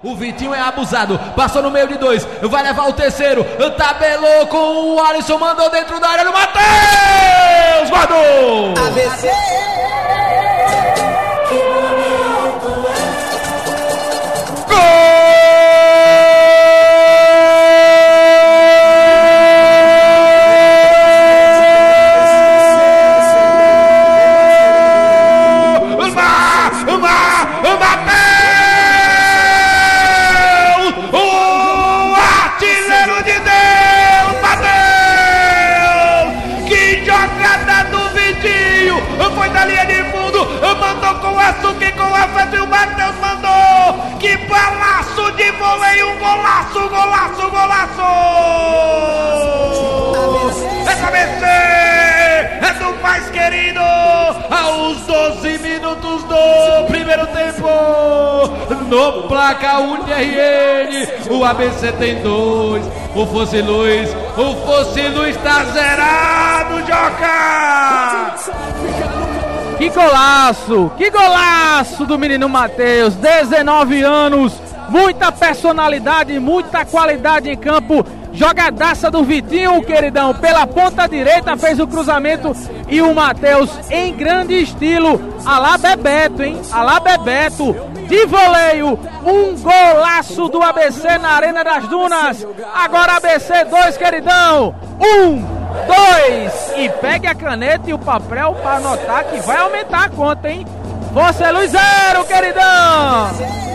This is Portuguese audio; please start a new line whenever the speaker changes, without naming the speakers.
O Vitinho é abusado, passou no meio de dois, vai levar o terceiro, tabelou com o Alisson, mandou dentro da área. Do da linha de fundo, mandou com açúcar com a festa e o Matheus mandou. Que balaço de voleio, um golaço, golaço, golaço! É ABC, é do mais querido, aos 12 minutos do primeiro tempo, no placa UNRN, o ABC tem dois, o Fosse Luiz, o Fosse Luiz tá zerado,
Que golaço! Que golaço do menino Matheus! 19 anos, muita personalidade, muita qualidade em campo. Jogadaça do Vitinho, queridão, pela ponta direita fez o cruzamento e o Matheus em grande estilo. Alá Bebeto, hein? Alá Bebeto. De voleio, um golaço do ABC na Arena das Dunas. Agora ABC 2, queridão. Um dois. E pegue a caneta e o papel para anotar que vai aumentar a conta, hein? Você, Luizero, queridão!